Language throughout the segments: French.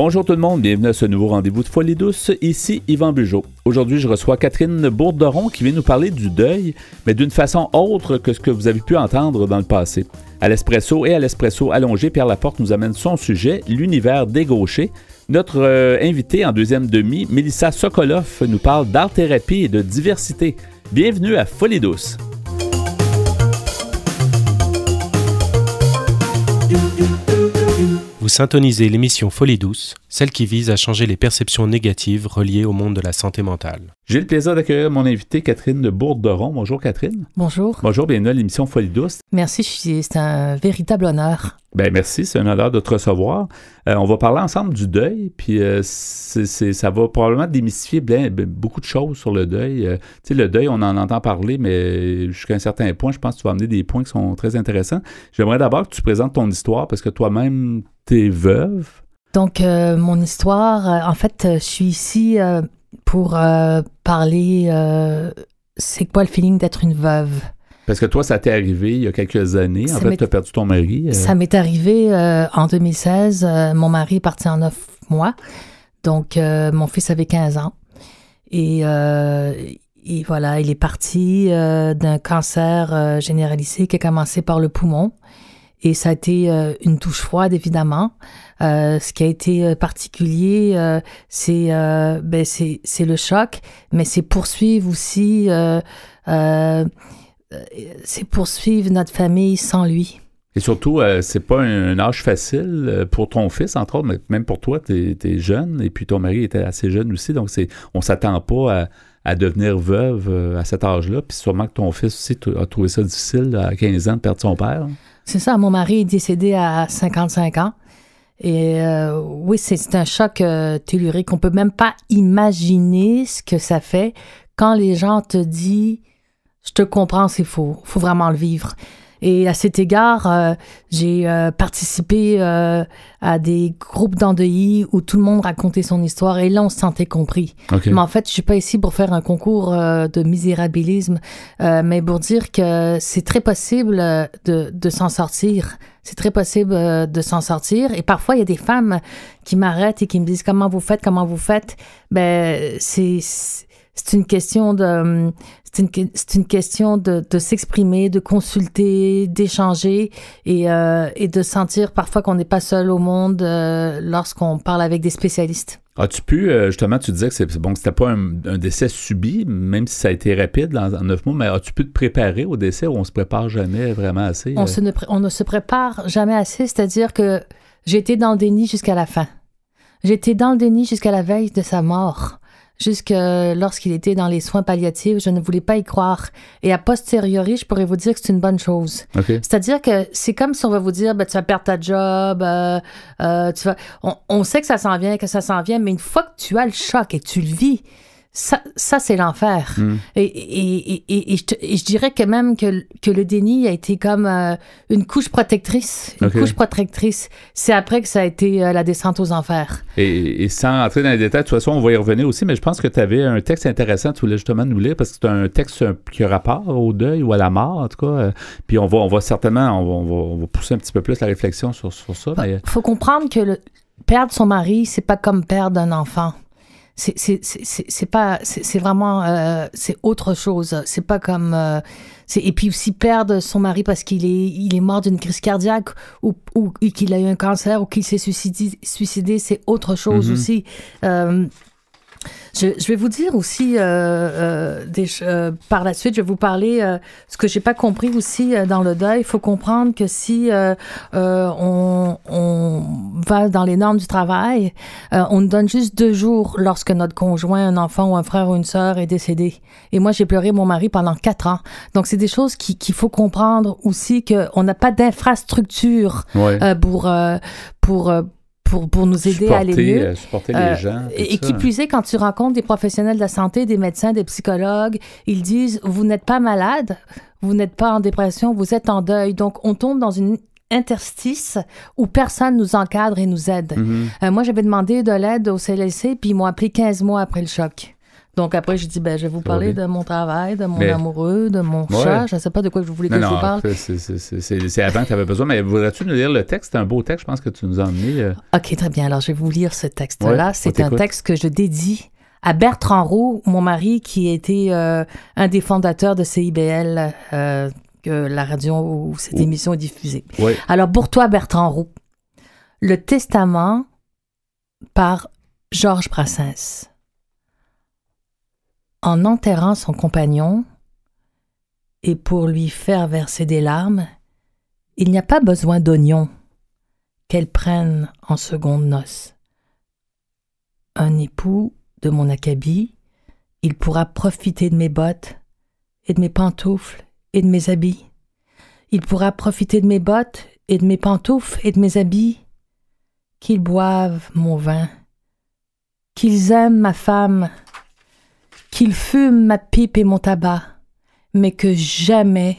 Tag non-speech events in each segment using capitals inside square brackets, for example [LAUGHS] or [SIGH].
Bonjour tout le monde, bienvenue à ce nouveau rendez-vous de Folie douce. Ici Yvan Bugeaud. Aujourd'hui, je reçois Catherine Bourderon qui vient nous parler du deuil, mais d'une façon autre que ce que vous avez pu entendre dans le passé. À l'espresso et à l'espresso allongé, Pierre Laporte nous amène son sujet, l'univers des gauchers. Notre euh, invité en deuxième demi, Melissa Sokolov, nous parle d'art-thérapie et de diversité. Bienvenue à Folie douce. Vous syntonisez l'émission Folie douce, celle qui vise à changer les perceptions négatives reliées au monde de la santé mentale. J'ai le plaisir d'accueillir mon invité Catherine de Bourderon. Bonjour Catherine. Bonjour. Bonjour, bienvenue à l'émission Folie douce. Merci, c'est un véritable honneur. Ben merci, c'est un honneur de te recevoir. Euh, on va parler ensemble du deuil, puis euh, ça va probablement démystifier bien- beaucoup de choses sur le deuil. Euh, tu sais, le deuil, on en entend parler, mais jusqu'à un certain point, je pense que tu vas amener des points qui sont très intéressants. J'aimerais d'abord que tu présentes ton histoire, parce que toi-même, t'es veuve. Donc, euh, mon histoire, euh, en fait, euh, je suis ici euh, pour parler. c'est quoi le feeling d'être une veuve? Parce que toi, ça t'est arrivé il y a quelques années. En Ça fait, tu as perdu ton mari. Ça m'est arrivé en 2016. euh, mon mari est parti en neuf mois. Donc, mon fils avait 15 ans. Et, et voilà, il est parti d'un cancer généralisé qui a commencé par le poumon. Et ça a été euh, une touche froide, évidemment. Euh, ce qui a été euh, particulier, euh, c'est ben, c'est c'est le choc, mais c'est poursuivre aussi, c'est poursuivre notre famille sans lui. Et surtout, c'est pas un, âge facile pour ton fils, entre autres, mais même pour toi, tu es, jeune, et puis ton mari était assez jeune aussi, donc on s'attend pas à, à devenir veuve euh, à cet âge-là, puis sûrement que ton fils aussi a trouvé ça difficile à 15 ans de perdre son père. C'est ça, mon mari est décédé à 55 ans. Et euh, oui, c'est un choc euh, tellurique. On peut même pas imaginer ce que ça fait quand les gens te disent Je te comprends, c'est faux. faut vraiment le vivre. Et à cet égard, euh, j'ai euh, participé euh, à des groupes d'endeuillis où tout le monde racontait son histoire et là, on se sentait compris. Mais en fait, je suis pas ici pour faire un concours de misérabilisme, mais pour dire que c'est très possible de, de s'en sortir. C'est très possible de s'en sortir. Et parfois, il y a des femmes qui m'arrêtent et qui me disent comment vous faites, comment vous faites? Ben, c'est c'est une question de c'est une, une question de, de s'exprimer, de consulter, d'échanger et, euh, et de sentir parfois qu'on n'est pas seul au monde euh, lorsqu'on parle avec des spécialistes. As-tu pu, euh, justement, tu disais que c'est bon c'était pas un, un décès subi, même si ça a été rapide en, neuf mois, mais as-tu pu te préparer au décès ou on se prépare jamais vraiment assez? On, se ne, on ne se prépare jamais assez, c'est-à-dire que j'étais dans le déni jusqu'à la fin. J'étais dans le déni jusqu'à la veille de sa mort. Jusque lorsqu'il était dans les soins palliatifs, je ne voulais pas y croire. Et a posteriori, je pourrais vous dire que c'est une bonne chose. C'est-à-dire que c'est comme si on va vous dire, ben, tu vas perdre ta job, euh, euh, tu vas... on, on sait que ça s'en vient, que ça s'en vient, mais une fois que tu as le choc et que tu le vis, ça, ça c'est l'enfer. Mm. Et, et, et, je, et je dirais que même que, que le déni a été comme euh, une couche protectrice. Une couche protectrice. C'est après que ça a été euh, la descente aux enfers. Et, sans entrer dans les détails, de toute façon, on va y revenir aussi, mais je pense que tu avais un texte intéressant, tu voulais justement nous lire, parce que c'est un texte qui a rapport au deuil ou à la mort, en tout cas. euh, Puis on va, on va certainement, on va, on va, on va pousser un petit peu plus la réflexion sur, sur ça. Mais, faut comprendre que le, perdre son mari, c'est pas comme perdre un enfant. C'est c'est- c'est- c'est- c'est pas c'est vraiment euh, c'est autre chose. C'est pas comme euh, c'est et puis aussi perdre son mari parce qu'il est il est mort d'une crise cardiaque ou, ou qu'il a eu un cancer ou qu'il s'est suicidé, suicidé c'est autre chose Mhm. aussi. Euh, je, je vais vous dire aussi, euh, euh, des, euh, par la suite, je vais vous parler ce que j'ai pas compris aussi dans le deuil. Il faut comprendre que si on, on va dans les normes du travail, on nous donne juste deux jours lorsque notre conjoint, un enfant ou un frère ou une sœur est décédé. Et moi, j'ai pleuré mon mari pendant quatre ans. Donc, c'est des choses qui- qu'il faut comprendre aussi qu'on n'a pas d'infrastructure ouais. pour, pour, pour, pour nous aider à aller mieux. euh, supporter Euh, les gens. tout Et, qui plus est, quand tu rencontres des professionnels de la santé, des médecins, des psychologues, ils disent vous n'êtes pas malade, vous n'êtes pas en dépression, vous êtes en deuil. Donc, on tombe dans une interstice où personne nous encadre et nous aide. Mhm. Euh, moi, j'avais demandé de l'aide au CLC, puis ils m'ont appelé 15 mois après le choc. Donc après, je dis, ben, je vais vous parler de mon travail, de mon Mais- amoureux, de mon Ouais. chat. Je ne sais pas de quoi vous voulez que Non, je vous parle. c'est- avant que tu avais besoin, mais voudrais-tu nous lire le texte? C'est un beau texte, je pense que tu nous as emmené. euh, OK, très bien. Alors, je vais vous lire ce texte-là. Ouais, C'est un texte que je dédie à Bertrand Roux, mon mari, qui était euh, un des fondateurs de CIBL, euh, que la radio où cette émission est diffusée. Ouais. Alors, pour toi, Bertrand Roux, le testament par Georges Brassens. En enterrant son compagnon, et pour lui faire verser des larmes, il n'y a pas besoin d'oignons qu'elle prenne en seconde noce. Un époux de mon acabit, il pourra profiter de mes bottes et de mes pantoufles et de mes habits. Il pourra profiter de mes bottes et de mes pantoufles et de mes habits. Qu'ils boivent mon vin, qu'ils aiment ma femme, qu'ils fument ma pipe et mon tabac, mais que jamais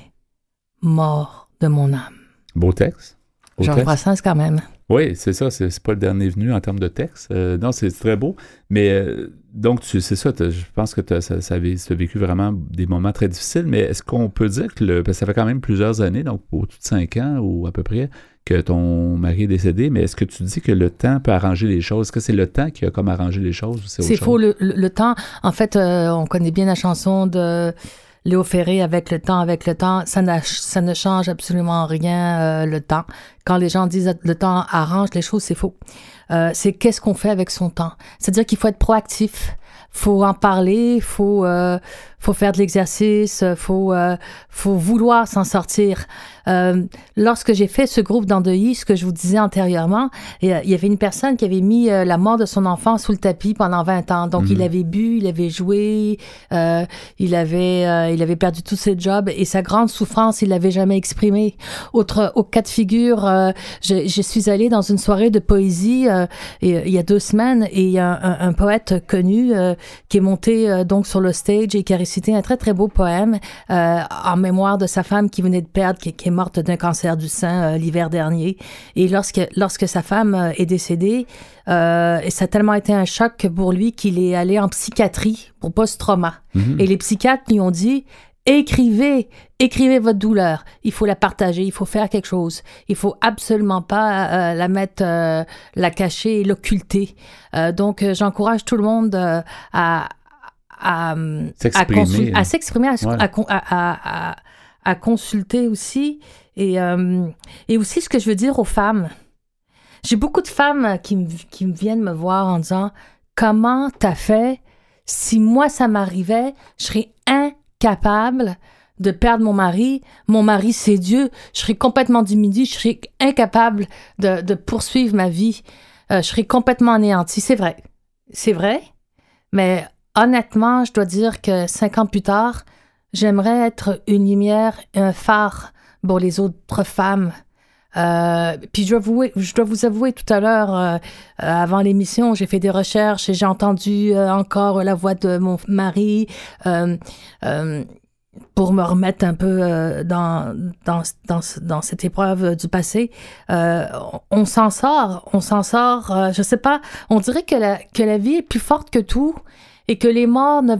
mort de mon âme. Beau texte. Beau Georges texte. Brassens quand même. Oui, c'est ça. C'est pas le dernier venu en termes de texte. Euh, non, c'est très beau. Mais euh, donc, tu- c'est ça. Je pense que t'as- ça, ça, avait- ça a vécu vraiment des moments très difficiles. Mais est-ce qu'on peut dire que le, parce que ça fait quand même plusieurs années, donc au-dessus de cinq ans ou à peu près, que ton mari est décédé. Mais est-ce que tu dis que le temps peut arranger les choses? Est-ce que c'est le temps qui a comme arrangé les choses ou c'est faux, chose? le, le- le temps. En fait, euh, on connaît bien la chanson de Léo Ferré, avec le temps, avec le temps. Ça, ça ne change absolument rien, euh, le temps. Quand les gens disent le temps arrange les choses, c'est faux. Euh, c'est qu'est-ce qu'on fait avec son temps? C'est-à-dire qu'il faut être proactif. Faut en parler, faut euh, faut faire de l'exercice, faut euh, faut vouloir s'en sortir. Euh, lorsque j'ai fait ce groupe d'endeuillis, ce que je vous disais antérieurement, il y avait une personne qui avait mis euh, la mort de son enfant sous le tapis pendant 20 ans. Donc Mhm. il avait bu, il avait joué, euh, il avait euh, il avait perdu tous ses jobs et sa grande souffrance, il l'avait jamais exprimée. Autre au cas de figure, euh, je, je suis allée dans une soirée de poésie et, il y a deux semaines et il y a un, un- un poète connu qui est monté euh, donc sur le stage et qui a récité un très très beau poème euh, en mémoire de sa femme qui venait de perdre, qui, qui est morte d'un cancer du sein euh, l'hiver dernier. Et lorsque lorsque sa femme euh, est décédée, euh, et ça a tellement été un choc pour lui qu'il est allé en psychiatrie pour post-trauma. Mhm. Et les psychiatres lui ont dit écrivez, écrivez votre douleur. Il faut la partager, il faut faire quelque chose. Il faut absolument pas euh, la mettre, euh, la cacher, l'occulter. Euh, donc, j'encourage tout le monde à à, à, S'exprimer. consul- à s'exprimer, à, consulter aussi. Et, euh, et aussi, ce que je veux dire aux femmes. J'ai beaucoup de femmes qui me, qui me viennent me voir en disant Comment t'as fait? Si moi, ça m'arrivait, je serais incapable de perdre mon mari. Mon mari, c'est Dieu. Je serais complètement diminuée. Je serais incapable de, de poursuivre ma vie. Euh, je serais complètement anéantie. C'est vrai. C'est vrai. Mais honnêtement, je dois dire que cinq ans plus tard, j'aimerais être une lumière, un phare pour les autres femmes. Euh, puis je dois, vous, avouer tout à l'heure, euh, avant l'émission, j'ai fait des recherches et j'ai entendu euh, encore la voix de mon mari pour me remettre un peu dans, cette épreuve du passé. On, s'en sort, on s'en sort, je sais pas, on dirait que la, vie est plus forte que tout et que les morts ne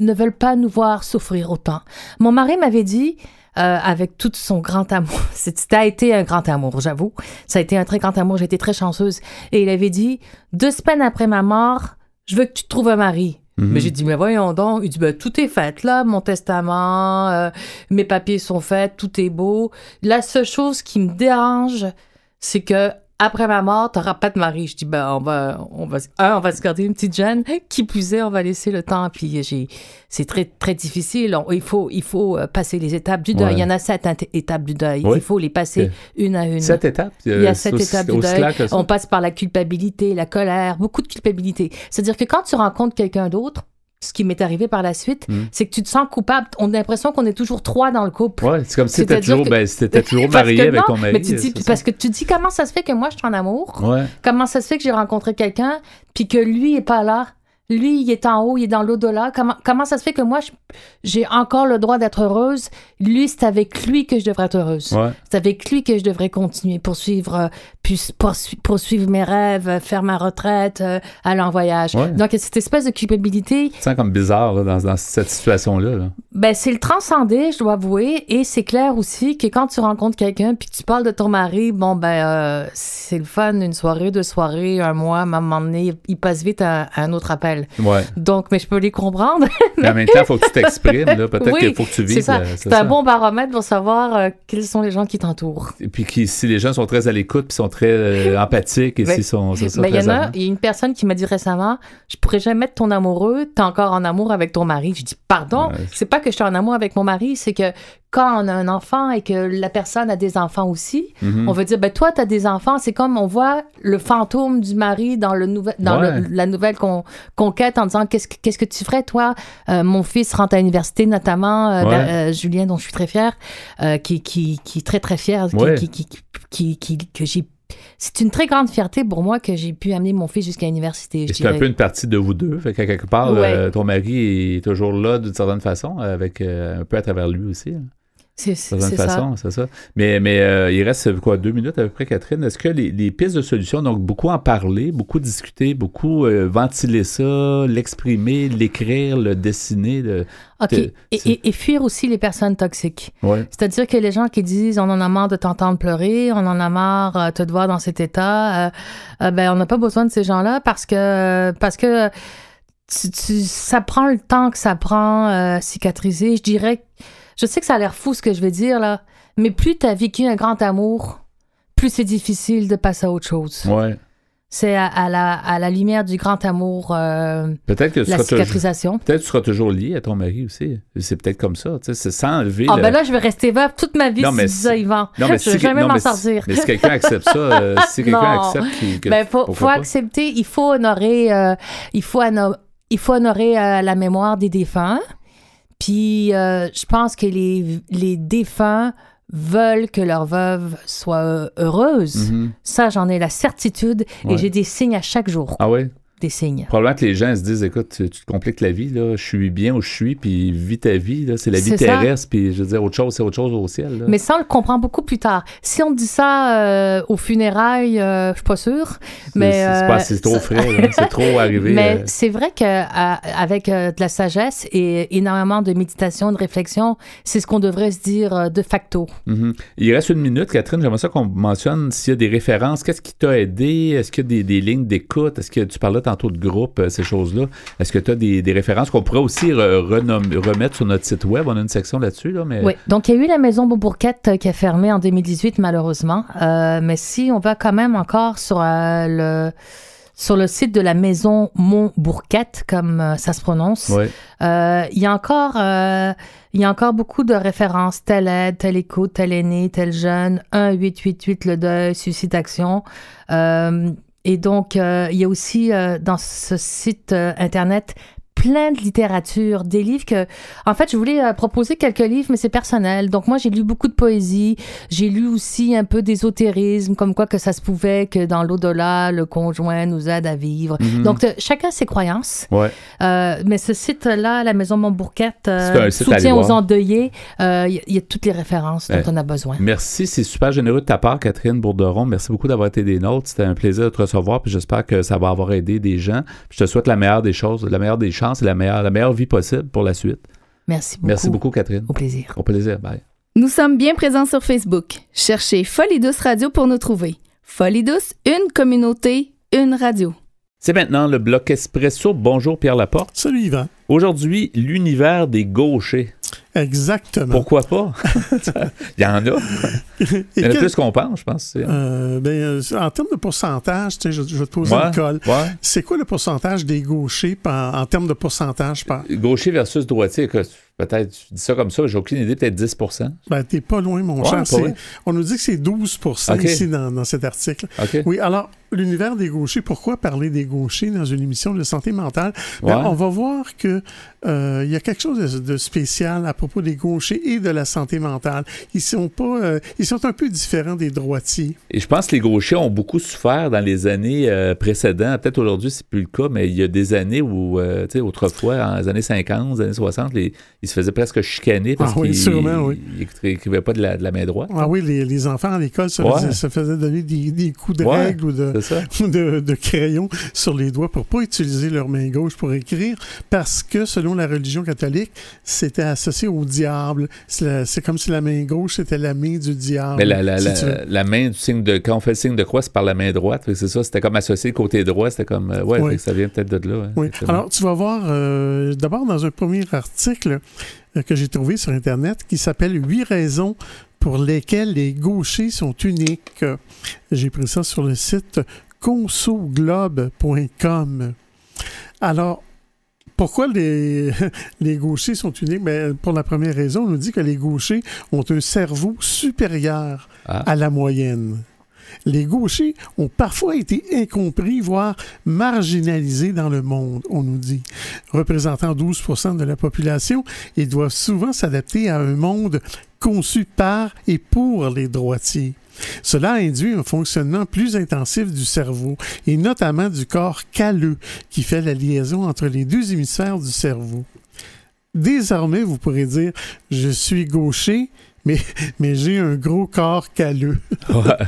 ne veulent pas nous voir souffrir autant. Mon mari m'avait dit, euh, avec tout son grand amour. [LAUGHS] Ça a été un grand amour, j'avoue. Ça a été un très grand amour. J'ai été très chanceuse. Et il avait dit, deux semaines après ma mort, je veux que tu te trouves un mari. Mhm. Mais j'ai dit, mais voyons donc. Il dit, ben, tout est fait, là, mon testament, euh, mes papiers sont faits, tout est beau. La seule chose qui me dérange, c'est que après ma mort, t'auras pas de mari. Je dis, ben, on va, on va, un, on va se garder une petite jeune. Qui plus est, on va laisser le temps. Puis j'ai, c'est très, très difficile. On- il faut, il faut euh, passer les étapes du deuil. Ouais. Il y en a sept étapes du deuil. Il faut les passer une à une. Sept étapes. euh, Il y a sept aussi- étapes du deuil. On passe par la culpabilité, la colère, beaucoup de culpabilité. C'est-à-dire que quand tu rencontres quelqu'un d'autre, ce qui m'est arrivé par la suite, Mm. c'est que tu te sens coupable. On a l'impression qu'on est toujours trois dans le couple. Ouais, c'est comme si t'étais toujours, que- ben, si t'étais [LAUGHS] toujours marié avec non, ton mari. Mais tu dis, parce que tu dis comment ça se fait que moi je suis en amour? Ouais. comment ça se fait que j'ai rencontré quelqu'un, puis que lui est pas là? Lui, il est en haut, il est dans l'au-delà. Comment, comment ça se fait que moi, j'ai encore le droit d'être heureuse? Lui, c'est avec lui que je devrais être heureuse. Ouais. C'est avec lui que je devrais continuer, poursuivre, euh, puis poursuivre mes rêves, euh, faire ma retraite, euh, aller en voyage. Ouais. Donc, cette espèce de culpabilité, sens comme bizarre là, dans, dans cette situation-là. là. ben, c'est le transcender, je dois avouer. Et c'est clair aussi que quand tu rencontres quelqu'un puis que tu parles de ton mari, bon, ben, euh, c'est le fun, une soirée, deux soirées, un mois, à un moment donné, il passe vite à, à un autre appel. Ouais. Donc, mais je peux les comprendre. [LAUGHS] Mais en même temps, il faut que tu t'exprimes. là. Peut-être Oui, qu'il faut que tu vives. c'est ça. euh, C'est un bon baromètre pour savoir euh, quels sont les gens qui t'entourent. Et puis qui, si les gens sont très à l'écoute, puis sont très euh, [LAUGHS] empathiques, et Mais- s'ils sont, ça, Ben, il y en a, il y a une personne qui m'a dit récemment, je pourrais jamais être ton amoureux, t'es encore en amour avec ton mari. Je dis, pardon, Ouais. c'est pas que je suis en amour avec mon mari, c'est que quand on a un enfant et que la personne a des enfants aussi, Mhm. on veut dire, ben toi, t'as des enfants, c'est comme on voit le fantôme du mari dans, le nouvel, dans Ouais. le- la nouvelle con- conquête en disant, qu'est-ce que, qu'est-ce que tu ferais, toi? Euh, mon fils rentre à l'université, notamment, euh, Ouais. ben, euh, Julien, dont je suis très fière, euh, qui, qui, qui est très, très qui- Ouais. qui, qui, qui, que j'ai c'est une très grande fierté pour moi que j'ai pu amener mon fils jusqu'à l'université. Je C'est un peu une partie de vous deux. Fait qu'à quelque part, Ouais. euh, ton mari est toujours là d'une certaine façon, avec euh, un peu à travers lui aussi. hein. C'est façon, c'est ça. Mais, mais euh, il reste quoi, deux minutes à peu près, Catherine? Est-ce que les, les pistes de solutions, donc beaucoup en parler, beaucoup discuter, beaucoup euh, ventiler ça, l'exprimer, l'écrire, le dessiner, le... OK. Que- Et, c'est- et- et fuir aussi les personnes toxiques. Ouais. C'est-à-dire que les gens qui disent on en a marre de t'entendre pleurer, on en a marre euh, de te voir dans cet état, euh, euh, ben on n'a pas besoin de ces gens-là parce que parce que tu- tu- ça prend le temps que ça prend euh, cicatriser. Je dirais, je sais que ça a l'air fou ce que je vais dire là, mais plus tu as vécu un grand amour, plus c'est difficile de passer à autre chose. Ouais. C'est à, à la, à la lumière du grand amour, euh, Peut-être que tu la seras toujours... cicatrisation. Peut-être que tu seras toujours lié à ton mari aussi. C'est peut-être comme ça. tu sais, C'est sans enlever. Ah le- ben là, je vais rester veuve toute ma vie Non, si mais dis ça, si- Yvan. Non, mais je vais si, jamais m'en si- sortir. mais si quelqu'un accepte ça, euh, [LAUGHS] si quelqu'un accepte qu'il- que, Ben, faut, faut accepter, il faut honorer, euh, il faut, hono- il faut honorer la mémoire des défunts. Puis, euh, je pense que les, les défunts veulent que leur veuve soit heureuse. Mhm. Ça, j'en ai la certitude Ouais. et j'ai des signes à chaque jour. Ah ouais? Des signes. Probablement que les gens se disent, écoute, tu, tu te compliques la vie, là. je suis bien où je suis, puis vis ta vie, c'est la vie ça. terrestre, puis je veux dire, autre chose, c'est autre chose au ciel. là. Mais ça, on le comprend beaucoup plus tard. Si on dit ça euh, aux funérailles, euh, je suis pas sûre. Mais, c'est euh, trop frais, là. c'est trop arrivé. [LAUGHS] Mais euh, c'est vrai qu'avec de la sagesse et énormément de méditation, de réflexion, c'est ce qu'on devrait se dire euh, de facto. mhm. Il reste une minute, Catherine, j'aimerais ça qu'on mentionne s'il y a des références, qu'est-ce qui t'a aidé, est-ce qu'il y a des, des lignes d'écoute, est-ce que tu parlais tantôt de groupe, euh, ces choses-là, est-ce que tu as des, des références qu'on pourrait aussi re- remettre sur notre site web, on a une section là-dessus, là, mais... Oui. Donc, il y a eu la maison Beaubourquette euh, qui a fermé en 2018, malheureusement. Euh, mais si on va quand même encore sur euh, le sur le site de la maison Montbourquette, comme ça se prononce. Euh, il y a encore, euh, il y a encore beaucoup de références, telle aide, telle écoute, tel aîné, tel jeune, 1-888 le deuil, suicide action. Euh, et donc, euh, il y a aussi euh, dans ce site euh, internet plein de littérature, des livres que, en fait, je voulais euh, proposer quelques livres, mais c'est personnel. Donc moi, j'ai lu beaucoup de poésie. J'ai lu aussi un peu d'ésotérisme, comme quoi que ça se pouvait que dans l'au-delà, le conjoint nous aide à vivre. Mhm. Donc euh, chacun ses croyances. Ouais. Euh, mais ce site-là, la Maison Montbourquette, euh, soutien aux endeuillés, il y, a- il y a toutes les références dont on a besoin. Merci, c'est super généreux de ta part, Catherine Bourderon. Merci beaucoup d'avoir été des nôtres. C'était un plaisir de te recevoir, puis j'espère que ça va avoir aidé des gens. Puis je te souhaite la meilleure des choses, la meilleure des chances et la meilleure, la meilleure vie possible pour la suite. Merci beaucoup. Merci beaucoup, Catherine. Au plaisir. Au plaisir. Bye. Nous sommes bien présents sur Facebook. Cherchez Folie Douce Radio pour nous trouver. Folie Douce, une communauté, une radio. C'est maintenant le bloc Espresso. Bonjour, Pierre Laporte. Salut Yvan. Aujourd'hui, l'univers des gauchers. Exactement. Pourquoi pas? [LAUGHS] Il y en a. [LAUGHS] Il y en a quel- plus qu'on pense, je pense. euh, ben, euh, en termes de pourcentage, je, je vais te poser Ouais, une colle. ouais. C'est quoi le pourcentage des gauchers en termes de pourcentage par. Gaucher versus droitier, peut-être, tu dis ça comme ça, j'ai aucune idée, peut-être 10% Ben, t'es pas loin, mon Ouais, cher. On nous dit que c'est 12 Ok. ici dans, dans cet article. Oui, alors, l'univers des gauchers, pourquoi parler des gauchers dans une émission de santé mentale? Ben, Ouais. on va voir que euh, il y a quelque chose de, de spécial à propos des gauchers et de la santé mentale. Ils sont pas, euh, ils sont un peu différents des droitiers. Et je pense que les gauchers ont beaucoup souffert dans les années euh, précédentes. Peut-être aujourd'hui, c'est plus le cas, mais il y a des années où, euh, tu sais, autrefois, dans les années 50, les années 60, les- ils se faisaient presque chicaner parce Ah oui, sûrement, oui. ils écrivaient pas de la, de la main droite. Ah oui, les, les enfants à l'école se, Ouais. faisaient- se faisaient donner des, des coups de Ouais, règle ou de, [LAUGHS] de, de crayon sur les doigts pour pas utiliser leur main gauche pour écrire parce que selon la religion catholique, c'était associé au diable. C'est comme si la main gauche c'était la main du diable. Mais la, si main du signe de. Quand on fait le signe de croix, c'est par la main droite. C'est ça, c'était comme associé côté droit. C'était comme. euh, ouais, Oui. ça vient peut-être de là. hein. Alors, tu vas voir, euh, d'abord, dans un premier article que j'ai trouvé sur Internet qui s'appelle Huit raisons pour lesquelles les gauchers sont uniques. J'ai pris ça sur le site consoglobe.com. Alors, pourquoi les, [LAUGHS] les gauchers sont uniques? Ben, pour la première raison, on nous dit que les gauchers ont un cerveau supérieur Ah. à la moyenne. Les gauchers ont parfois été incompris, voire marginalisés dans le monde, on nous dit. Représentant 12% de la population, ils doivent souvent s'adapter à un monde conçu par et pour les droitiers. Cela induit un fonctionnement plus intensif du cerveau et notamment du corps calleux qui fait la liaison entre les deux hémisphères du cerveau. Désormais, vous pourrez dire, je suis gaucher, mais, mais j'ai un gros corps calleux. Ouais.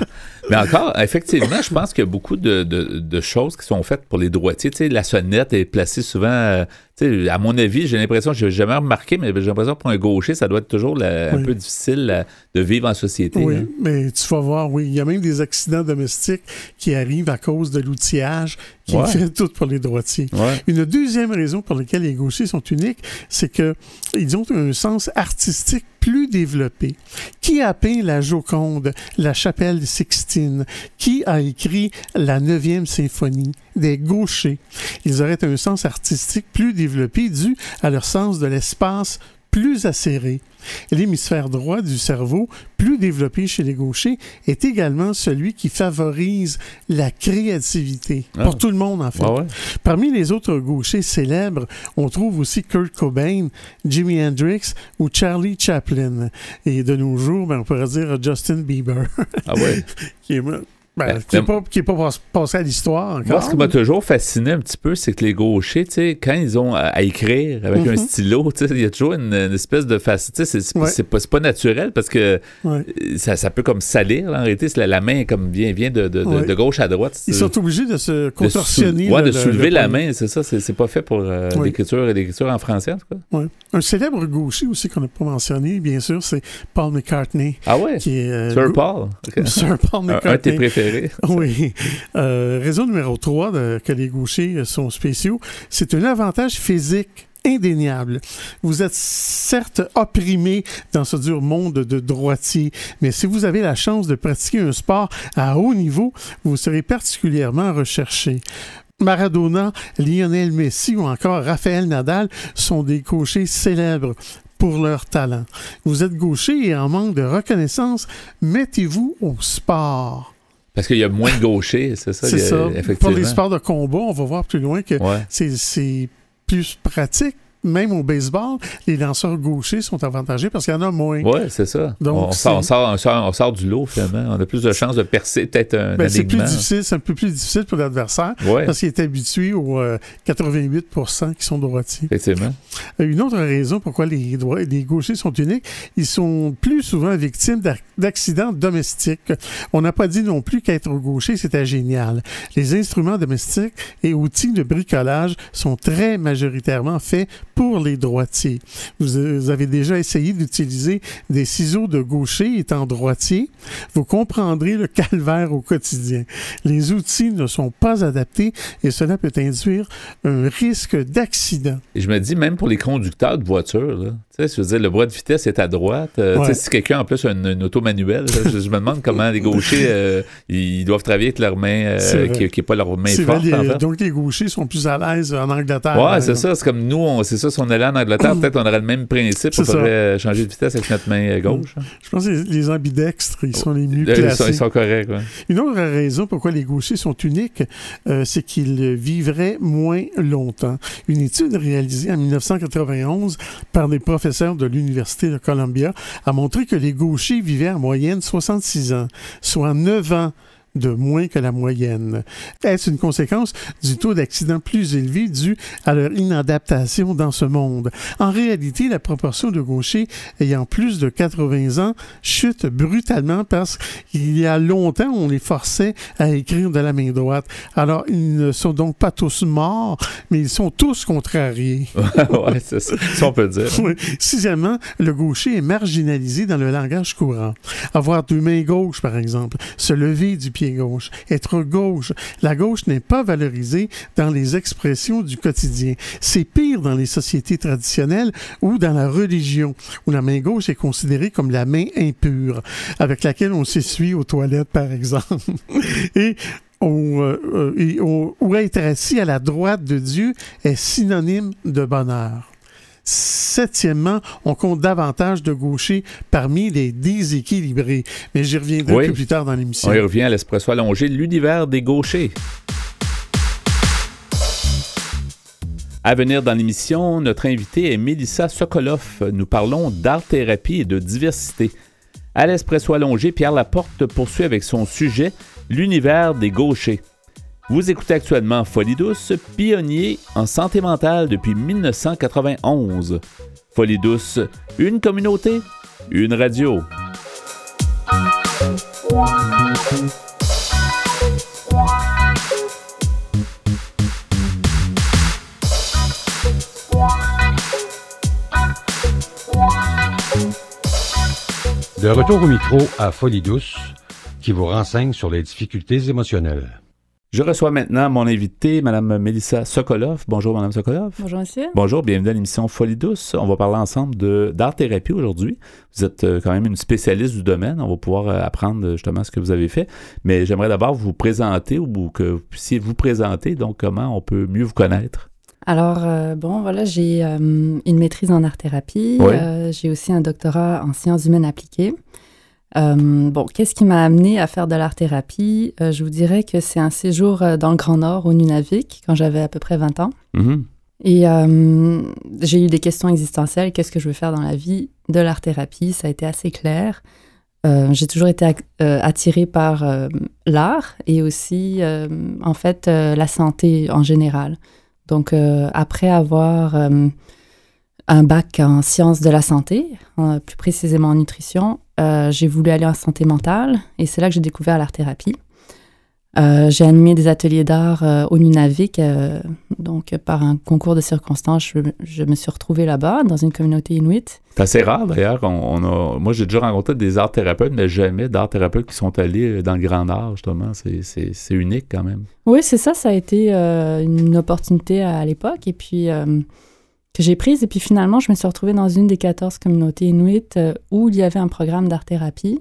Mais encore, effectivement, je pense qu'il y a beaucoup de, de- de choses qui sont faites pour les droitiers. Tu sais, la sonnette est placée souvent. À mon avis, j'ai l'impression, je n'ai jamais remarqué, mais j'ai l'impression que pour un gaucher, ça doit être toujours la- un peu difficile euh, de vivre en société. Oui, hein. mais tu vas voir, oui, il y a même des accidents domestiques qui arrivent à cause de l'outillage qui Ouais. fait tout pour les droitiers. Ouais. Une deuxième raison pour laquelle les gauchers sont uniques, c'est que ils ont un sens artistique plus développé. Qui a peint la Joconde, la chapelle Sixtine? Qui a écrit la neuvième symphonie? Des gauchers. Ils auraient un sens artistique plus développé dû à leur sens de l'espace plus acéré. L'hémisphère droit du cerveau, plus développé chez les gauchers, est également celui qui favorise la créativité. Ah. Pour tout le monde, en fait. Ouais. Parmi les autres gauchers célèbres, on trouve aussi Kurt Cobain, Jimi Hendrix ou Charlie Chaplin. Et de nos jours, ben, on pourrait dire Justin Bieber, Ah ouais. [LAUGHS] qui est, ben, Ben, qui ben, pas, qui est pas pas- passé à l'histoire encore. Moi, ce qui m'a toujours fasciné un petit peu, c'est que les gauchers, tu sais, quand ils ont à, écrire avec un Mhm. stylo, tu sais, il y a toujours une, une espèce de face. C'est- Ouais. pas, pas naturel parce que Ouais. euh, ça, ça peut comme salir. là, en réalité, la, la main comme vient, vient de, de, de- Ouais. de gauche à droite. Ils sont obligés de se de contorsionner. sou- de le- soulever le la main, c'est ça. C'est pas fait pour euh, l'écriture l'écriture en français, en tout cas. Un célèbre gaucher aussi qu'on n'a pas mentionné, bien sûr, c'est Paul McCartney, Ah ouais? qui est euh, Sir Paul. [LAUGHS] Sir Paul Un, un de tes McCartney. [LAUGHS] Oui. Euh, raison numéro 3 que les gauchers euh, sont spéciaux, c'est un avantage physique indéniable. Vous êtes certes opprimé dans ce dur monde de droitiers, mais si vous avez la chance de pratiquer un sport à haut niveau, vous serez particulièrement recherché. Maradona, Lionel Messi ou encore Raphaël Nadal sont des gauchers célèbres pour leur talent. Vous êtes gaucher et en manque de reconnaissance, mettez-vous au sport. Parce qu'il y a moins de gauchers, c'est ça? C'est ça. Pour Effectivement. les sports de combat, on va voir plus loin que Ouais. c'est plus pratique. Même au baseball, les lanceurs gauchers sont avantagés parce qu'il y en a moins. Ouais, c'est ça. Donc, on, sort, on, sort, on, sort, on sort du lot, finalement. On a plus de chances de percer peut-être un Ben, c'est plus difficile, c'est un peu plus difficile pour l'adversaire Ouais, parce qu'il est habitué aux euh, 88 qui sont droitiers. effectivement. Une autre raison pourquoi les, les gauchers sont uniques, ils sont plus souvent victimes d'ac- d'accidents domestiques. On n'a pas dit non plus qu'être gaucher, c'était génial. Les instruments domestiques et outils de bricolage sont très majoritairement faits pour les droitiers. Vous, avez déjà essayé d'utiliser des ciseaux de gaucher étant droitier. Vous comprendrez le calvaire au quotidien. Les outils ne sont pas adaptés et cela peut induire un risque d'accident. Et je me dis, même pour les conducteurs de voitures, tu sais, je veux dire, le bras de vitesse est à droite. Euh, tu sais. Si quelqu'un, en plus, a une, une auto manuelle, je, je me demande comment les gauchers, [LAUGHS] euh, ils doivent travailler avec leur main, euh, qui n'est pas leur main vrai, forte, les- en fait. donc les gauchers sont plus à l'aise en Angleterre. Ouais, c'est ça. C'est comme nous, c'est ça. Si on allait en Angleterre, [CLEARS THROAT] peut-être on aurait le même principe. On pourrait changer de vitesse avec notre main gauche. hein. Je pense que les, les ambidextres, ils sont les mieux Euh, Ils placés. sont, ils sont corrects. ouais. Une autre raison pourquoi les gauchers sont uniques, c'est qu'ils vivraient moins longtemps. Une étude réalisée en 1991 par des professeurs de l'Université de Columbia a montré que les gauchers vivaient en moyenne 66 ans, soit 9 ans de moins que la moyenne. Est-ce une conséquence du taux d'accident plus élevé dû à leur inadaptation dans ce monde? En réalité, la proportion de gauchers ayant plus de 80 ans chute brutalement parce qu'il y a longtemps, on les forçait à écrire de la main droite. Alors, ils ne sont donc pas tous morts, mais ils sont tous contrariés. [LAUGHS] ouais, c'est ça. Ça, on peut dire. Oui. Sixièmement, le gaucher est marginalisé dans le langage courant. Avoir deux mains gauches, par exemple, se lever du pied gauche, être gauche. La gauche n'est pas valorisée dans les expressions du quotidien. C'est pire dans les sociétés traditionnelles ou dans la religion, où la main gauche est considérée comme la main impure, avec laquelle on s'essuie aux toilettes, par exemple. [LAUGHS] Et on, euh, euh, ou être assis à la droite de Dieu est synonyme de bonheur. Septièmement, on compte davantage de gauchers parmi les déséquilibrés. Mais j'y reviendrai Oui. plus tard dans l'émission. On y revient à l'espresso allongé, l'univers des gauchers. À venir dans l'émission, notre invitée est Mélissa Sokoloff. Nous parlons d'art-thérapie et de diversité. À l'espresso allongé, Pierre Laporte poursuit avec son sujet L'univers des gauchers. Vous écoutez actuellement Folie douce, pionnier en santé mentale depuis 1991. Folie douce, une communauté, une radio. De retour au micro à Folie douce, qui vous renseigne sur les difficultés émotionnelles. Je reçois maintenant mon invité, Mme Mélissa Sokolov. Bonjour, Mme Sokolov. Bonjour, monsieur. Bonjour, bienvenue à l'émission Folie douce. On va parler ensemble d'art-thérapie aujourd'hui. Vous êtes euh, quand même une spécialiste du domaine. On va pouvoir euh, apprendre euh, justement ce que vous avez fait. Mais j'aimerais d'abord vous présenter ou que vous puissiez vous présenter, donc comment on peut mieux vous connaître? Alors, euh, bon, voilà, j'ai euh, une maîtrise en art-thérapie. Oui. Euh, j'ai aussi un doctorat en sciences humaines appliquées. Euh, bon, qu'est-ce qui m'a amené à faire de l'art-thérapie? Euh, je vous dirais que c'est un séjour euh, dans le Grand Nord, au Nunavik, quand j'avais à peu près 20 ans. Mhm. Et euh, j'ai eu des questions existentielles. Qu'est-ce que je veux faire dans la vie? De l'art-thérapie, ça a été assez clair. Euh, j'ai toujours été euh, attirée par l'art et aussi, en fait, la santé en général. Donc, après avoir un bac en sciences de la santé, en- plus précisément en nutrition, euh, j'ai voulu aller en santé mentale et c'est là que j'ai découvert l'art-thérapie. Euh, j'ai animé des ateliers d'art euh, au Nunavik, donc par un concours de circonstances, je, je me suis retrouvée là-bas, dans une communauté inuite. C'est assez rare d'ailleurs. On, on a, moi, j'ai déjà rencontré des art-thérapeutes, mais jamais d'art-thérapeutes qui sont allés dans le Grand Nord, justement. C'est- unique quand même. Oui, c'est ça, ça a été une opportunité à, l'époque, et puis que j'ai prise. Et puis finalement, je me suis retrouvée dans une des 14 communautés inuites euh, où il y avait un programme d'art-thérapie,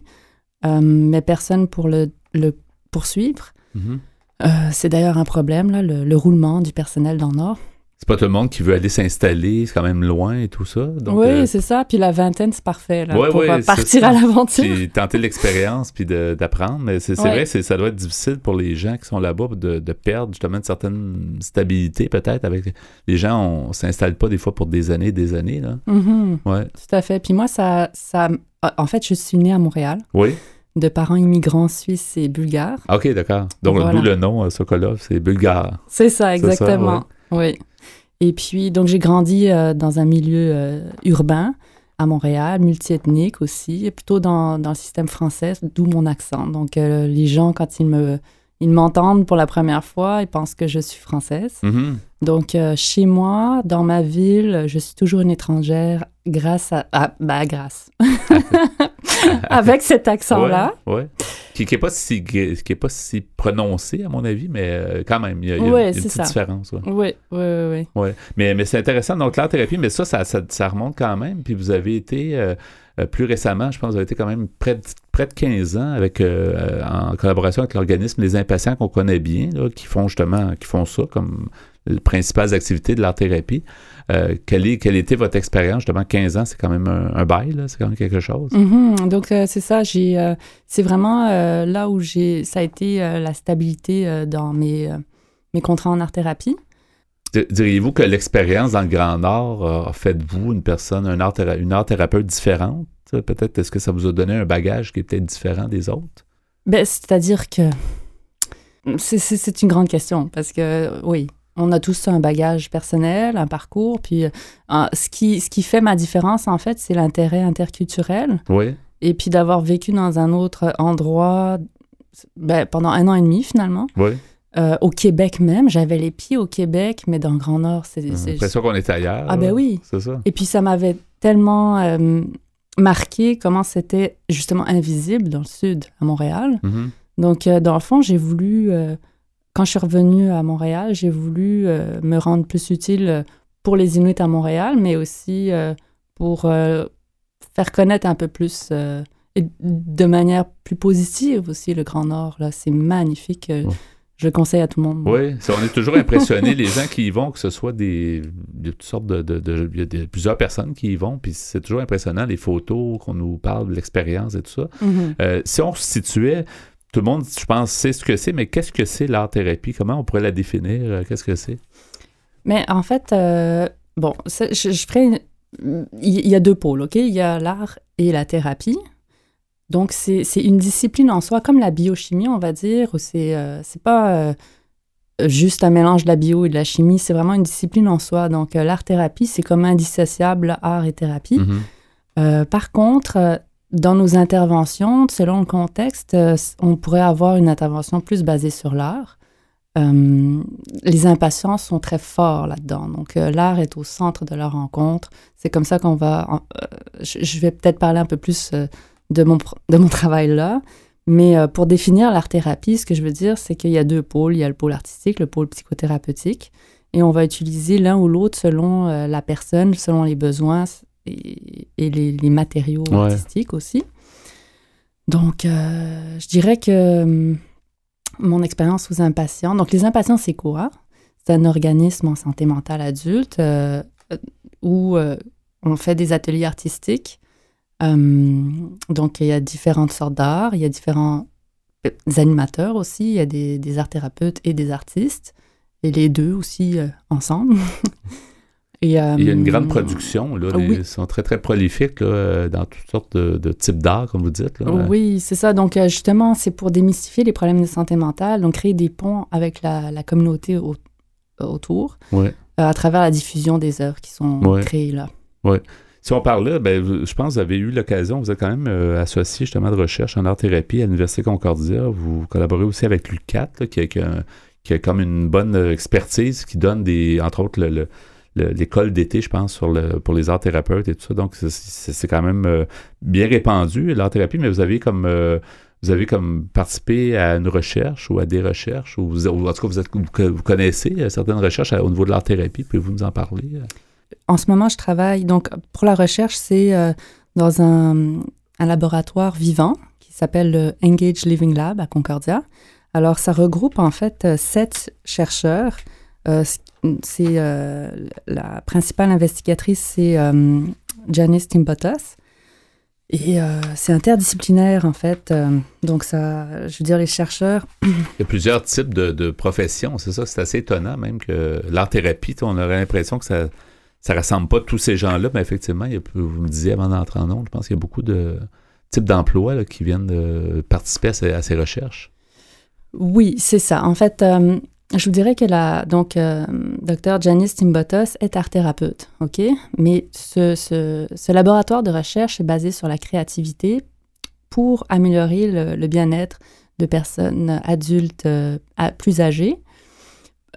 euh, mais personne pour le, le poursuivre. Mhm. Euh, c'est d'ailleurs un problème, là, le, le roulement du personnel dans le Nord. C'est pas tout le monde qui veut aller s'installer, c'est quand même loin et tout ça. Donc, oui, euh, c'est ça. Puis la vingtaine, c'est parfait là, Ouais, pour ouais, euh, partir à l'aventure. puis tenter l'expérience puis d'apprendre. Mais c'est Ouais. vrai, c'est- ça doit être difficile pour les gens qui sont là-bas de, de perdre justement une certaine stabilité peut-être. avec Les gens, on s'installe pas des fois pour des années, des années. Là. Mhm, Ouais. tout à fait. Puis moi, ça, ça, en fait, je suis née à Montréal, Oui. de parents immigrants suisses et bulgares. Ah, OK, d'accord. Donc, Voilà. d'où le nom euh, Sokolov, c'est bulgare. C'est ça, C'est ça, exactement. Oui. Et puis, donc, j'ai grandi euh, dans un milieu euh, urbain à Montréal, multiethnique aussi, et plutôt dans, dans le système français, d'où mon accent. Donc, euh, les gens, quand ils me ils m'entendent pour la première fois, ils pensent que je suis française. Mhm. Donc, euh, chez moi, dans ma ville, je suis toujours une étrangère grâce à... Ah, bah, grâce. [LAUGHS] Avec cet accent-là. Ouais, ouais. qui n'est pas, si, qui est pas si prononcé, à mon avis, mais euh, quand même, il y a, il y a Ouais, une petite ça. différence. Oui, oui, oui. Mais, mais c'est intéressant. Donc, l'art thérapie, mais ça, ça, ça, ça remonte quand même. Puis vous avez été euh, euh, plus récemment, je pense, vous avez été quand même près de, près de 15 ans avec, euh, en collaboration avec l'organisme Les Impatients qu'on connaît bien, qui font justement, qui font ça comme les principales activités de l'art thérapie. Euh, quelle, est, quelle était votre expérience? Justement, 15 ans, c'est quand même un, bail, c'est quand même quelque chose. Mhm. Donc, euh, c'est ça, euh, c'est vraiment euh, là où j'ai, ça a été euh, la stabilité euh, dans mes, euh, mes contrats en art-thérapie. Diriez-vous que l'expérience dans le Grand Nord a fait de vous une personne, un art théra- une art thérapeute différente? Peut-être, est-ce que ça vous a donné un bagage qui est peut-être différent des autres? Ben, c'est-à-dire que c'est une grande question parce que, oui, on a tous un bagage personnel, un parcours, puis euh, ce, qui, ce qui fait ma différence, en fait, c'est l'intérêt interculturel. Oui. Et puis d'avoir vécu dans un autre endroit ben, pendant un an et demi, finalement. Oui. Euh, au Québec même, j'avais les pieds au Québec, mais dans le Grand Nord, c'est... J'ai c'est- l'impression qu'on est ailleurs. Ah ben oui. C'est ça. Et puis ça m'avait tellement euh, marqué comment c'était justement invisible dans le sud, à Montréal. Donc, euh, dans le fond, j'ai voulu, quand je suis revenue à Montréal, j'ai voulu me rendre plus utile pour les Inuits à Montréal, mais aussi pour faire connaître un peu plus et de manière plus positive aussi le Grand Nord. Là, c'est magnifique. Ouais. Je le conseille à tout le monde. Oui, ça, on est toujours impressionné, les gens qui y vont, que ce soit des, de toutes sortes de, plusieurs personnes qui y vont, puis c'est toujours impressionnant, les photos qu'on nous parle, de l'expérience et tout ça. Mhm. Euh, si on se situait, tout le monde, je pense, sait ce que c'est, mais qu'est-ce que c'est l'art-thérapie? Comment on pourrait la définir? Euh, Qu'est-ce que c'est? Mais en fait, euh, bon, je, je ferai. une- Il y a deux pôles, OK? Il y a l'art et la thérapie. Donc, c'est une discipline en soi, comme la biochimie, on va dire, où c'est euh, pas euh, juste un mélange de la bio et de la chimie, c'est vraiment une discipline en soi. Donc, euh, l'art-thérapie, c'est comme indissociable art et thérapie. Mhm. Euh, par contre, dans nos interventions, selon le contexte, on pourrait avoir une intervention plus basée sur l'art. Euh, les impatients sont très forts là-dedans. Donc, euh, l'art est au centre de leur rencontre. C'est comme ça qu'on va... en- euh, je, je vais peut-être parler un peu plus de, mon, de mon [LAUGHS] travail là. Mais euh, pour définir l'art-thérapie, ce que je veux dire, c'est qu'il y a deux pôles. Il y a le pôle artistique, le pôle psychothérapeutique. Et on va utiliser l'un ou l'autre selon euh, la personne, selon les besoins et, et les, les matériaux Ouais. artistiques aussi. Donc, euh, je dirais que hum, mon expérience aux impatients. Donc, les impatients, c'est quoi? C'est un organisme en santé mentale adulte où on fait des ateliers artistiques. Hum, donc, il y a différentes sortes d'art, il y a différents euh, animateurs aussi, il y a des, des art thérapeutes et des artistes, et les deux aussi euh, ensemble. [LAUGHS] Et, Il y a une grande production, là, les- oui. ils sont très, très prolifiques là, euh, dans toutes sortes de, de types d'art, comme vous dites. Là. Oui, c'est ça. Donc, euh, justement, c'est pour démystifier les problèmes de santé mentale, donc créer des ponts avec la, la communauté au- autour Ouais. euh, à travers la diffusion des œuvres qui sont Ouais. créées là. Si on parle là, ben, je pense que vous avez eu l'occasion, vous êtes quand même euh, associé justement de recherche en art-thérapie à l'Université Concordia. Vous collaborez aussi avec l'UCAT, là, qui, a, comme une bonne euh, expertise, qui donne des, entre autres, le- le- le- l'école d'été, je pense, pour les art-thérapeutes et tout ça. Donc, c'est- quand même euh, bien répandu, l'art-thérapie, mais vous avez comme... vous avez comme participé à une recherche ou à des recherches, ou, vous- ou en tout cas, vous, êtes, vous, connaissez certaines recherches au niveau de l'art-thérapie. Pouvez-vous nous en parler? En ce moment, je travaille, donc pour la recherche, c'est euh, dans un, laboratoire vivant qui s'appelle le Engage Living Lab à Concordia. Alors, ça regroupe en fait euh, sept chercheurs. Euh, c'est la principale investigatrice, c'est Janice Timbotas. Et c'est interdisciplinaire en fait. Donc ça, je veux dire, les chercheurs [CLEARS THROAT] Il y a plusieurs types de, de professions, c'est ça, c'est assez étonnant même que l'art-thérapie, on aurait l'impression que ça ça rassemble pas tous ces gens-là, mais effectivement, vous me disiez avant d'entrer en ondes, je pense qu'il y a beaucoup de types d'emplois qui viennent participer à ces, recherches. Oui, c'est ça. En fait, euh, je vous dirais que la donc euh, docteur Janice Timbotas est art thérapeute, ok? Mais ce, laboratoire de recherche est basé sur la créativité pour améliorer le, bien-être de personnes adultes euh, plus âgées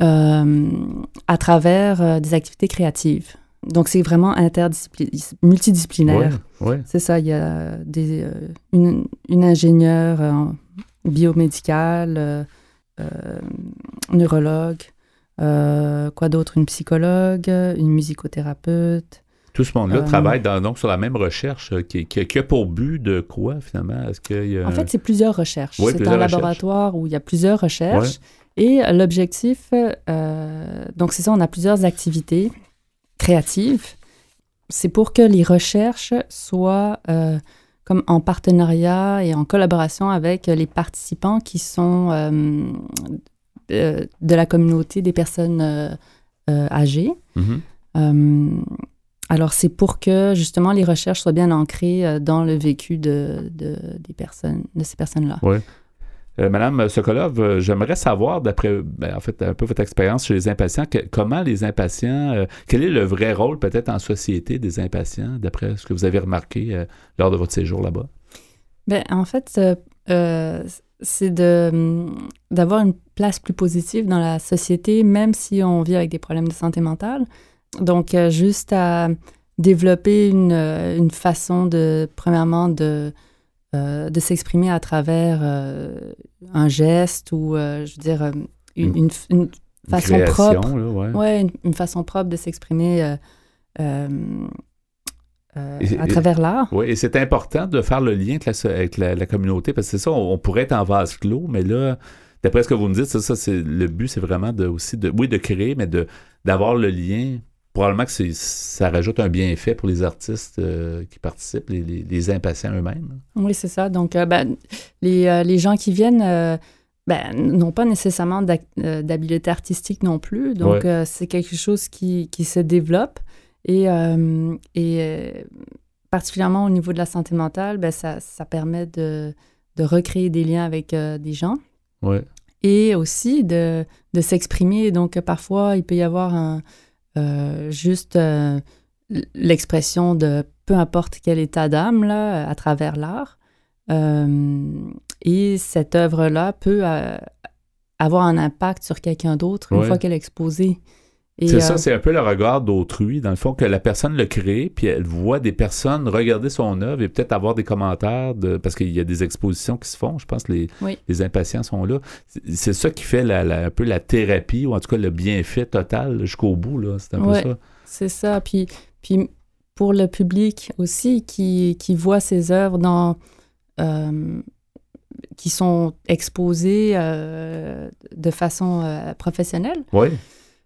à travers euh, des activités créatives. Donc c'est vraiment interdisciplinaire, multidisciplinaire. Ouais, ouais. C'est ça, il y a des, euh, une, une ingénieure biomédicale, neurologue, quoi d'autre, une psychologue, une musicothérapeute. Tout ce monde-là travaille donc sur la même recherche qui, qui, a pour but de quoi finalement? Est-ce qu'il En fait, c'est plusieurs recherches. c'est un laboratoire où il y a plusieurs recherches. Et l'objectif, donc c'est ça, on a plusieurs activités créatives. C'est pour que les recherches soient comme en partenariat et en collaboration avec les participants qui sont euh, euh, de la communauté des personnes euh, âgées. Mm-hmm. alors, c'est pour que justement les recherches soient bien ancrées dans le vécu de, des personnes, de ces personnes-là. Oui. Euh, Madame Sokolov, euh, j'aimerais savoir, d'après ben, en fait un peu votre expérience chez les impatients, comment les impatients, euh, quel est le vrai rôle peut-être en société des impatients, d'après ce que vous avez remarqué lors de votre séjour là-bas? Ben, en fait, c'est de, d'avoir une place plus positive dans la société, même si on vit avec des problèmes de santé mentale. Donc, juste à développer une, une façon de, premièrement, de euh, de s'exprimer à travers euh, un geste ou, euh, je veux dire, une, façon propre. ouais. une, façon propre de s'exprimer à travers l'art. Oui, et c'est important de faire le lien avec la, communauté, parce que c'est ça, on, pourrait être en vase clos, mais là, d'après ce que vous me dites, ça, ça c'est le but, c'est vraiment de aussi de, oui, de créer, mais de d'avoir le lien probablement que ça rajoute un bienfait pour les artistes euh, qui participent, les, impatients eux-mêmes. Oui, c'est ça. Donc, euh, ben, euh, les, gens qui viennent ben, n'ont pas nécessairement d'habileté artistique non plus. Donc, c'est quelque chose qui, se développe. Et, et particulièrement au niveau de la santé mentale, ben, ça, permet de, recréer des liens avec des gens. Ouais. Et aussi de, de s'exprimer. Donc, parfois, il peut y avoir un euh, juste euh, l'expression de peu importe quel état d'âme là, à travers l'art. Euh, et cette œuvre-là peut avoir un impact sur quelqu'un d'autre une fois qu'elle est exposée. C'est ça, c'est un peu le regard d'autrui, dans le fond, que la personne le crée, puis elle voit des personnes regarder son œuvre et peut-être avoir des commentaires, de, parce qu'il y a des expositions qui se font, je pense que les, les impatients sont là. C'est ça qui fait la, un peu la thérapie, ou en tout cas le bienfait total jusqu'au bout, là. C'est un peu ça. C'est ça, puis, puis pour le public aussi qui, qui voit ces œuvres dans... Euh, qui sont exposées euh, de façon euh, professionnelle. Oui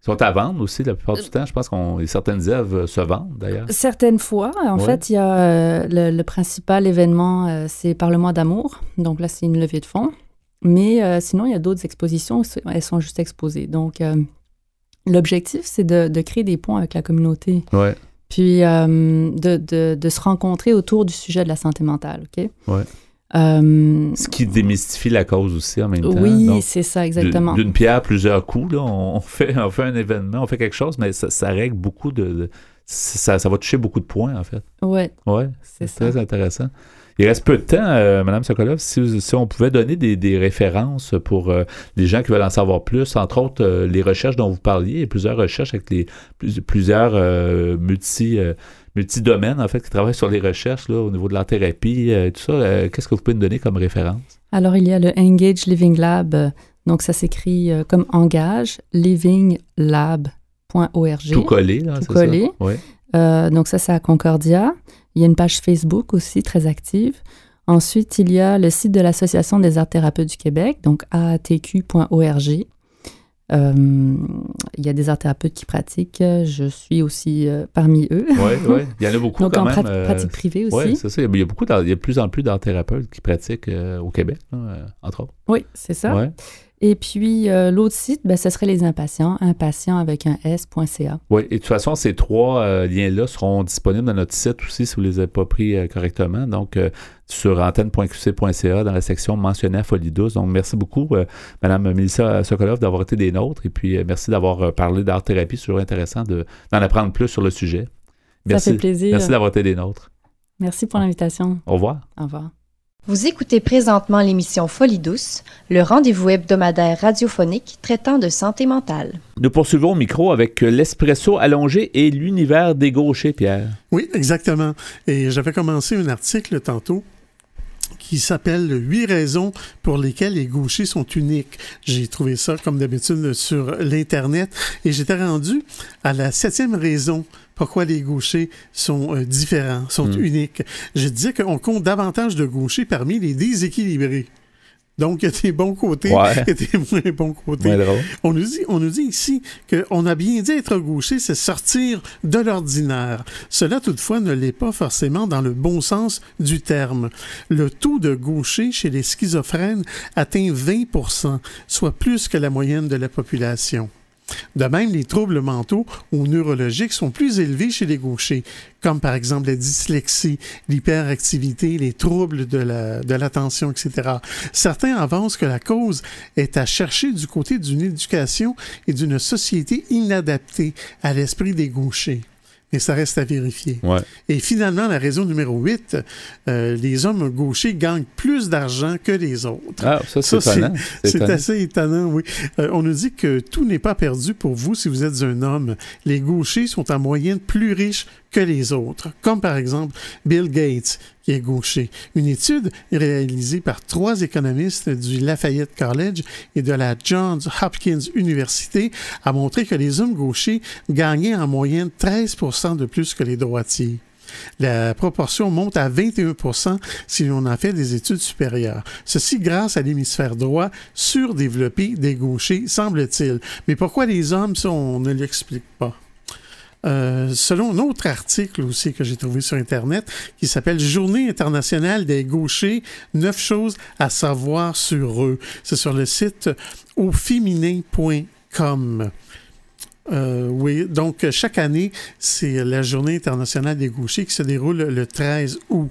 sont à vendre aussi la plupart du temps. Je pense que certaines œuvres se vendent d'ailleurs. Certaines fois. En fait, il y a euh, le, principal événement, euh, c'est par le mois d'amour. Donc là, c'est une levée de fonds. Mais euh, sinon, il y a d'autres expositions. Elles sont juste exposées. Donc, l'objectif, c'est de, créer des ponts avec la communauté. Ouais. Puis de, de, de, se rencontrer autour du sujet de la santé mentale. OK? Ouais. Euh, Ce qui démystifie la cause aussi en même temps. Oui, c'est ça, exactement. D'une pierre, plusieurs coups. Là, [LAUGHS] on, fait, on fait un événement, on fait quelque chose, mais ça, règle beaucoup de. ça, ça, va toucher beaucoup de points, en fait. Oui. Ouais, c'est très intéressant. Il reste peu de temps, euh, Madame Sokolov, si, si, on pouvait donner des, des références pour euh, les gens qui veulent en savoir plus, entre autres les recherches dont vous parliez, plusieurs recherches avec les plusieurs multi multidomaines, en fait, qui travaillent sur les recherches là, au niveau de la thérapie, et euh, tout ça. Euh, qu'est-ce que vous pouvez nous donner comme référence? Alors, il y a le Engage Living Lab. Donc, ça s'écrit euh, comme engage livinglab.org. Tout collé, là, Tout collé. Ça? Oui. donc, ça, c'est à Concordia. Il y a une page Facebook aussi très active. Ensuite, il y a le site de l'Association des arts thérapeutes du Québec, donc aatq.org. Euh, il y a des art thérapeutes qui pratiquent. Je suis aussi euh, parmi eux. Oui, oui. Il y en a [LAUGHS] beaucoup Donc quand en même. Euh, pratique privée aussi. Oui, c'est ça. Il y a, beaucoup il y a de plus en plus d'art thérapeutes qui pratiquent au Québec, entre autres. Oui, c'est ça. Ouais. Et puis, euh, l'autre site, ben, ce serait les impatients, impatients avec un S.ca. Oui, et de toute façon, ces trois euh, liens-là seront disponibles dans notre site aussi si vous ne les avez pas pris euh, correctement. Donc, sur antenne.qc.ca dans la section mentionnée à Folie douce. Donc, merci beaucoup, Mme Melissa Sokolov, d'avoir été des nôtres. Et puis, merci d'avoir parlé d'art-thérapie. C'est toujours intéressant d'en apprendre plus sur le sujet. Merci, Ça fait plaisir. Merci d'avoir été des nôtres. Merci pour l'invitation. Au revoir. Au revoir. Vous écoutez présentement l'émission Folie douce, le rendez-vous hebdomadaire radiophonique traitant de santé mentale. Nous poursuivons au micro avec l'espresso allongé et l'univers des gauchers, Pierre. Oui, exactement. Et j'avais commencé un article tantôt qui s'appelle Huit raisons pour lesquelles les gauchers sont uniques. J'ai trouvé ça, comme d'habitude, sur l'Internet et j'étais rendu à la septième raison pourquoi les gauchers sont euh, différents, sont Mm. uniques. Je disais qu'on compte davantage de gauchers parmi les déséquilibrés. Donc, il y a des bons côtés Ouais. et des moins bons côtés. Drôle. On nous dit, on nous dit ici qu'on a bien dit être gaucher, c'est sortir de l'ordinaire. Cela, toutefois, ne l'est pas forcément dans le bon sens du terme. Le taux de gaucher chez les schizophrènes atteint 20% soit plus que la moyenne de la population. De même, les troubles mentaux ou neurologiques sont plus élevés chez les gauchers, comme par exemple la dyslexie, l'hyperactivité, les troubles de la- de l'attention, etc. Certains avancent que la cause est à chercher du côté d'une éducation et d'une société inadaptée à l'esprit des gauchers. Mais ça reste à vérifier. Ouais. Et finalement, la raison numéro 8, euh, les hommes gauchers gagnent plus d'argent que les autres. Ah, ça, c'est étonnant. C'est assez étonnant, oui. Euh, on nous dit que tout n'est pas perdu pour vous si vous êtes un homme. Les gauchers sont en moyenne plus riches que les autres, comme par exemple Bill Gates, qui est gaucher. Une étude réalisée par trois économistes du Lafayette College et de la Johns Hopkins University a montré que les hommes gauchers gagnaient en moyenne 13 de plus que les droitiers. La proportion monte à 21% si l'on en fait des études supérieures. Ceci grâce à l'hémisphère droit surdéveloppé des gauchers, semble-t-il. Mais pourquoi les hommes, ça, on ne l'explique pas? Euh, selon un autre article aussi que j'ai trouvé sur Internet qui s'appelle Journée internationale des gauchers, neuf choses à savoir sur eux. C'est sur le site auféminin.com. Euh, oui, donc chaque année, c'est la Journée internationale des gauchers qui se déroule le 13 août.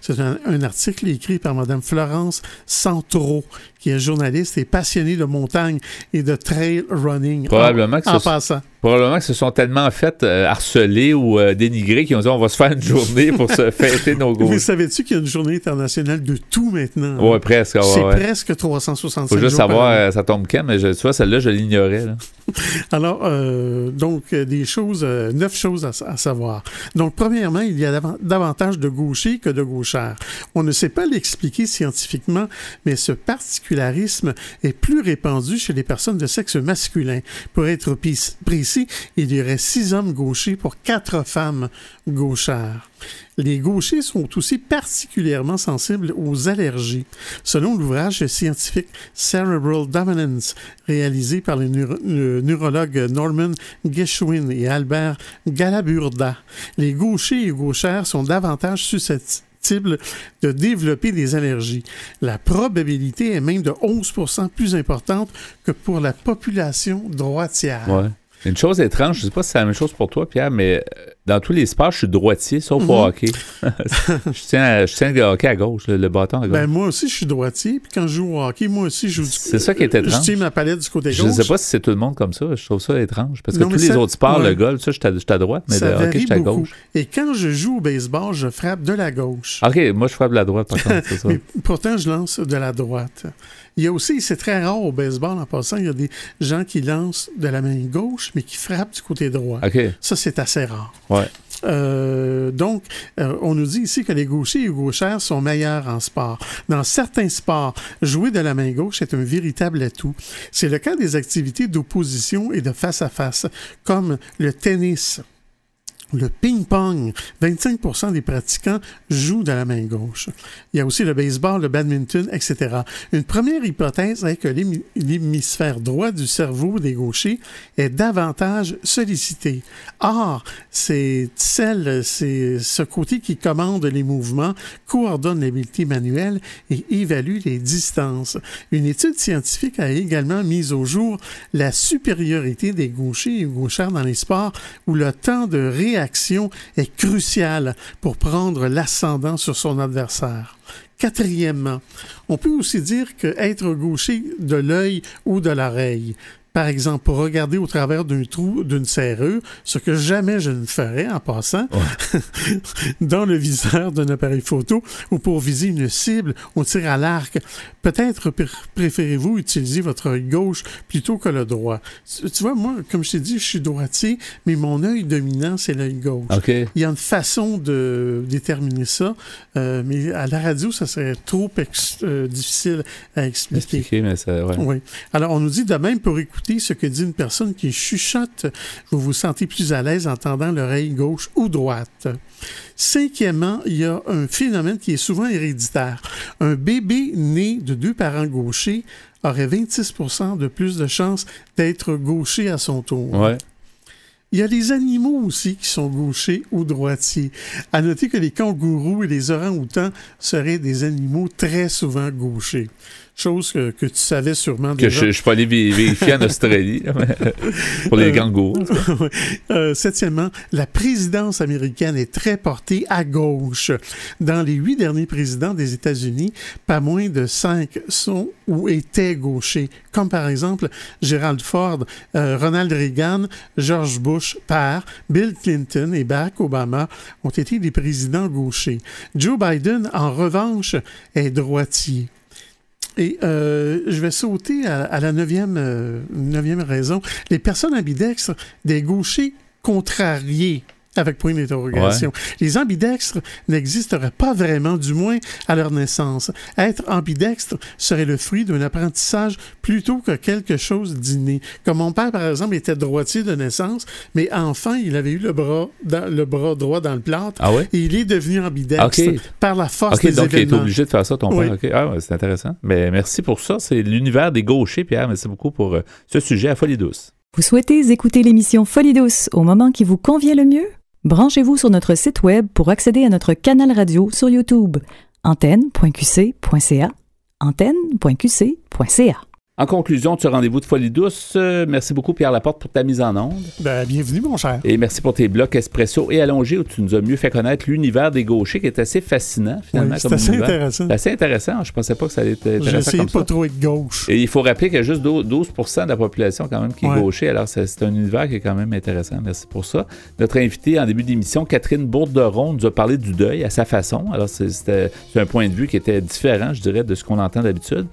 C'est un, article écrit par Mme Florence Santoro, qui est journaliste et passionnée de montagne et de trail running. Probablement que en, en ce- passant. Probablement que se sont tellement fait euh, harceler ou euh, dénigrer qu'ils ont dit on va se faire une journée pour se [LAUGHS] fêter nos Mais gauchers. savais-tu qu'il y a une journée internationale de tout maintenant? Ouais, presque. ouais, C'est ouais. presque 365 Faut juste jours savoir, euh, ça tombe quand, mais je, tu vois, celle-là, je l'ignorais. [LAUGHS] Alors, euh, donc, euh, des choses, neuf choses à, à savoir. Donc, premièrement, il y a davan- davantage de gauchers que de gauchères. On ne sait pas l'expliquer scientifiquement, mais ce est plus répandu chez les personnes de sexe masculin. Pour être précis, il y aurait six hommes gauchers pour quatre femmes gauchères. Les gauchers sont aussi particulièrement sensibles aux allergies. Selon l'ouvrage scientifique Cerebral Dominance, réalisé par les neuro- le Norman Geschwin et Albert Galaburda, les gauchers et gauchères sont davantage susceptibles de développer des allergies. La probabilité est même de 11% plus importante que pour la population droitière. Une chose étrange, je sais pas si c'est la même chose pour toi, Pierre, mais euh, dans tous les sports, je suis droitier, sauf au Mhm. hockey. [LAUGHS] je, tiens à- je tiens le hockey à gauche, le, le bâton à gauche. Ben, moi aussi, je suis droitier, puis quand je joue au hockey, moi aussi, je joue du C'est ça qui est Je étrange. tiens ma palette du côté Je gauche. ne sais pas si c'est tout le monde comme ça. Je trouve ça étrange. Parce que Non, tous les ça- autres sports, ouais. le golf, ça, je suis à, je droite, mais ça le hockey, je suis à beaucoup. gauche. Et quand je joue au baseball, je frappe de la gauche. OK, moi, je frappe de la droite, par contre, c'est [LAUGHS] ça. Mais pourtant, je lance de la droite. Il y a aussi, c'est très rare au baseball en passant, il y a des gens qui lancent de la main gauche, mais qui frappent du côté droit. Ça, c'est assez rare. Ouais. Euh, donc, euh, on nous dit ici que les gauchers et gauchères sont meilleurs en sport. Dans certains sports, jouer de la main gauche est un véritable atout. C'est le cas des activités d'opposition et de face-à-face, comme le tennis. Le ping-pong, 25% des pratiquants jouent de la main gauche. Il y a aussi le baseball, le badminton, etc. Une première hypothèse est que l'hémi- l'hémisphère droit du cerveau des gauchers est davantage sollicité. Or, c'est celle, c'est ce côté qui commande les mouvements, coordonne l'habileté manuelle et évalue les distances. Une étude scientifique a également mis au jour la supériorité des gauchers et gauchères dans les sports où le temps de réaction est crucial pour prendre l'ascendant sur son adversaire. Quatrièmement, on peut aussi dire que être gaucher de l'œil ou de l'oreille. Par exemple, pour regarder au travers d'un trou d'une serrure, ce que jamais je ne ferais en passant, [LAUGHS] dans le viseur d'un appareil photo ou pour viser une cible au tir à l'arc. Peut-être préférez-vous utiliser votre œil gauche plutôt que le droit. Tu vois, moi, comme je t'ai dit, je suis droitier, mais mon œil dominant, c'est l'œil gauche. Il y a une façon de déterminer ça, euh, mais à la radio, ça serait trop euh, difficile à expliquer. mais ça, Oui. Alors, on nous dit de même pour écouter ce que dit une personne qui chuchote, vous vous sentez plus à l'aise en entendant l'oreille gauche ou droite. Cinquièmement, il y a un phénomène qui est souvent héréditaire. Un bébé né de deux parents gauchers aurait 26% de plus de chances d'être gaucher à son tour. Il y a les animaux aussi qui sont gauchers ou droitiers. À noter que les kangourous et les orang-outans seraient des animaux très souvent gauchers chose que, tu savais sûrement déjà. Que je, je suis pas allé vérifier en Australie, [LAUGHS] pour les euh, [LAUGHS] euh, septièmement, la présidence américaine est très portée à gauche. Dans les huit derniers présidents des États-Unis, pas moins de cinq sont ou étaient gauchers, comme par exemple Gerald Ford, euh, Ronald Reagan, George Bush père, Bill Clinton et Barack Obama ont été des présidents gauchers. Joe Biden, en revanche, est droitier. Et euh, je vais sauter à, la neuvième, euh, neuvième raison. Les personnes ambidextres, des gauchers contrariés avec point d'interrogation. Les ambidextres n'existeraient pas vraiment, du moins à leur naissance. Être ambidextre serait le fruit d'un apprentissage plutôt que quelque chose d'inné. Comme mon père, par exemple, était droitier de naissance, mais enfant, il avait eu le bras, dans, le bras droit dans le plâtre. Ah et il est devenu ambidextre par la force des donc événements. donc il est obligé de faire ça, ton père. Ah, c'est intéressant. Mais merci pour ça. C'est l'univers des gauchers, Pierre. Merci beaucoup pour euh, ce sujet à Folie Douce. Vous souhaitez écouter l'émission Folie Douce au moment qui vous convient le mieux? Branchez-vous sur notre site web pour accéder à notre canal radio sur YouTube. Antenne.qc.ca antenne.qc.ca en conclusion de ce rendez-vous de Folie douce, euh, merci beaucoup Pierre Laporte pour ta mise en onde. Ben, bienvenue mon cher. Et merci pour tes blocs espresso et allongés où tu nous as mieux fait connaître l'univers des gauchers qui est assez fascinant finalement. c'est assez intéressant. C'est assez intéressant. Je pensais pas que ça allait être intéressant J'essayais pas trop être gauche. Et il faut rappeler qu'il y a juste 12% de la population quand même qui est gaucher. Alors c'est un univers qui est quand même intéressant. Merci pour ça. Notre invitée en début d'émission, Catherine Bourderon, nous a parlé du deuil à sa façon. Alors c'est un point de vue qui était différent, je dirais, de ce qu'on entend d'habitude.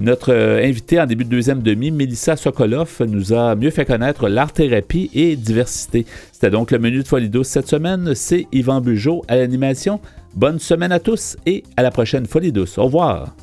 Notre euh, invité en début de deuxième demi, Mélissa Sokolov, nous a mieux fait connaître l'art-thérapie et diversité. C'était donc le menu de Folidos cette semaine. C'est Yvan Bugeaud à l'animation. Bonne semaine à tous et à la prochaine Folie Au revoir.